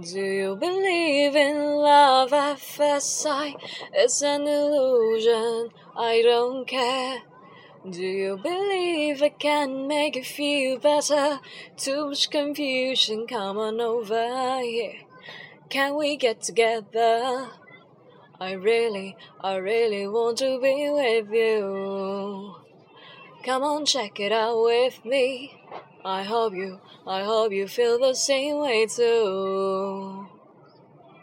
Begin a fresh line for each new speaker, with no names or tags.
Do you believe in love at first sight? It's an illusion, I don't care. Do you believe I can make you feel better? Too much confusion, come on over here. Can we get together? I really, I really want to be with you. Come on, check it out with me. I hope you, I hope you feel the same way too.